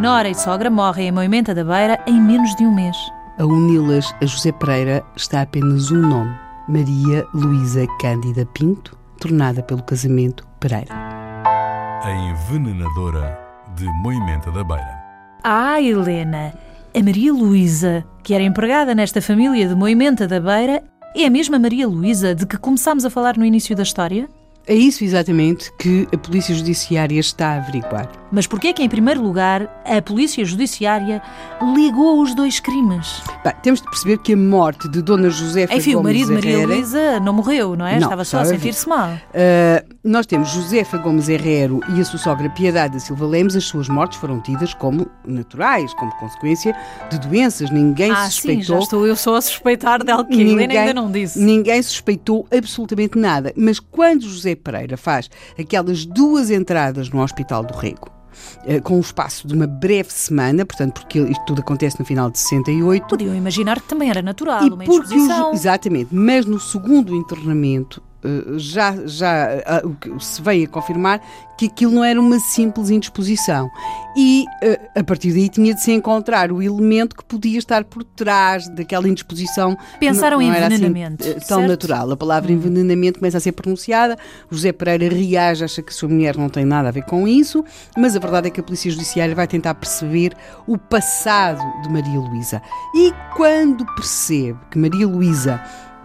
nora e sogra morrem em Moimenta da Beira em menos de um mês. A uni-las a José Pereira está apenas um nome: Maria Luísa Cândida Pinto, tornada pelo casamento Pereira. A envenenadora de Moimenta da Beira. Ah, Helena! A Maria Luísa, que era empregada nesta família de Moimenta da Beira, é a mesma Maria Luísa de que começámos a falar no início da história? É isso exatamente que a Polícia Judiciária está a averiguar. Mas porquê é que, em primeiro lugar, a Polícia Judiciária ligou os dois crimes? Bem, temos de perceber que a morte de Dona Josefa Enfim, Gomes o marido de Maria Luísa não morreu, não é? Não, Estava só a sentir-se mal. Uh, nós temos Josefa Gomes Herrero e a sua sogra Piedade da Silva Lemos. As suas mortes foram tidas como naturais, como consequência de doenças. Ninguém Ah, se sim, já suspeitou. estou eu só a suspeitar dela que a Helena ainda não disse. Ninguém suspeitou absolutamente nada. Mas quando José Pereira faz aquelas duas entradas no Hospital do Rego, com um espaço de uma breve semana, portanto, porque isto tudo acontece no final de 68, Podiam imaginar que também era natural, e uma porque os- exatamente, mas no segundo internamento eh, já, já o que se veio a confirmar que aquilo não era uma simples indisposição. E eh, a partir daí tinha de se encontrar o elemento que podia estar por trás daquela indisposição. Pensaram não, em não era assim, envenenamento, eh, tão certo? natural. A palavra envenenamento começa a ser pronunciada. José Pereira reage acha que a sua mulher não tem nada a ver com isso. Mas a verdade é que a Polícia Judiciária vai tentar perceber o passado de Maria Luísa. E quando percebe que Maria Luísa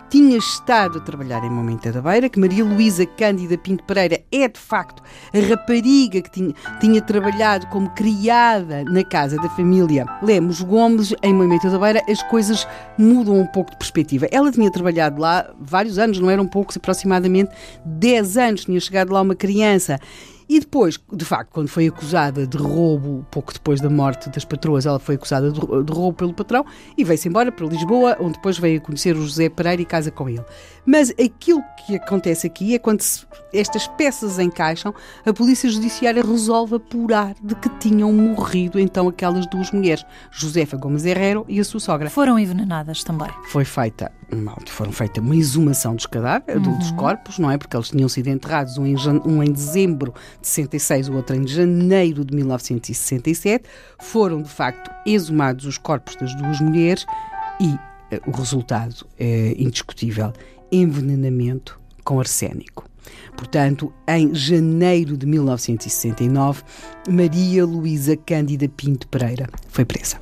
tinha estado a trabalhar em Moimenta da Beira, que Maria Luísa Cândida Pinto Pereira é de facto a rapariga que tinha, tinha trabalhado como criada na casa da família Lemos Gomes em Moimenta da Beira, as coisas mudam um pouco de perspectiva. Ela tinha trabalhado lá vários anos, não eram poucos, aproximadamente 10 anos, tinha chegado lá uma criança. E depois, de facto, quando foi acusada de roubo, pouco depois da morte das patroas, ela foi acusada de, roubo pelo patrão e veio-se embora para Lisboa, onde depois veio conhecer o José Pereira e casa com ele. Mas aquilo que acontece aqui é quando se- estas peças encaixam, a Polícia Judiciária resolve apurar de que tinham morrido então aquelas duas mulheres, Josefa Gomes Herrero e a sua sogra Foram envenenadas também. foi feita mal, foram feita uma exumação dos cadáveres, do- dos corpos, não é? Porque eles tinham sido enterrados, um em, um em dezembro de 66, o outro em janeiro de 1967. Foram, de facto, exumados os corpos das duas mulheres e eh, o resultado é indiscutível: envenenamento com arsénico. Portanto, em janeiro de 1969, Maria Luísa Cândida Pinto Pereira foi presa.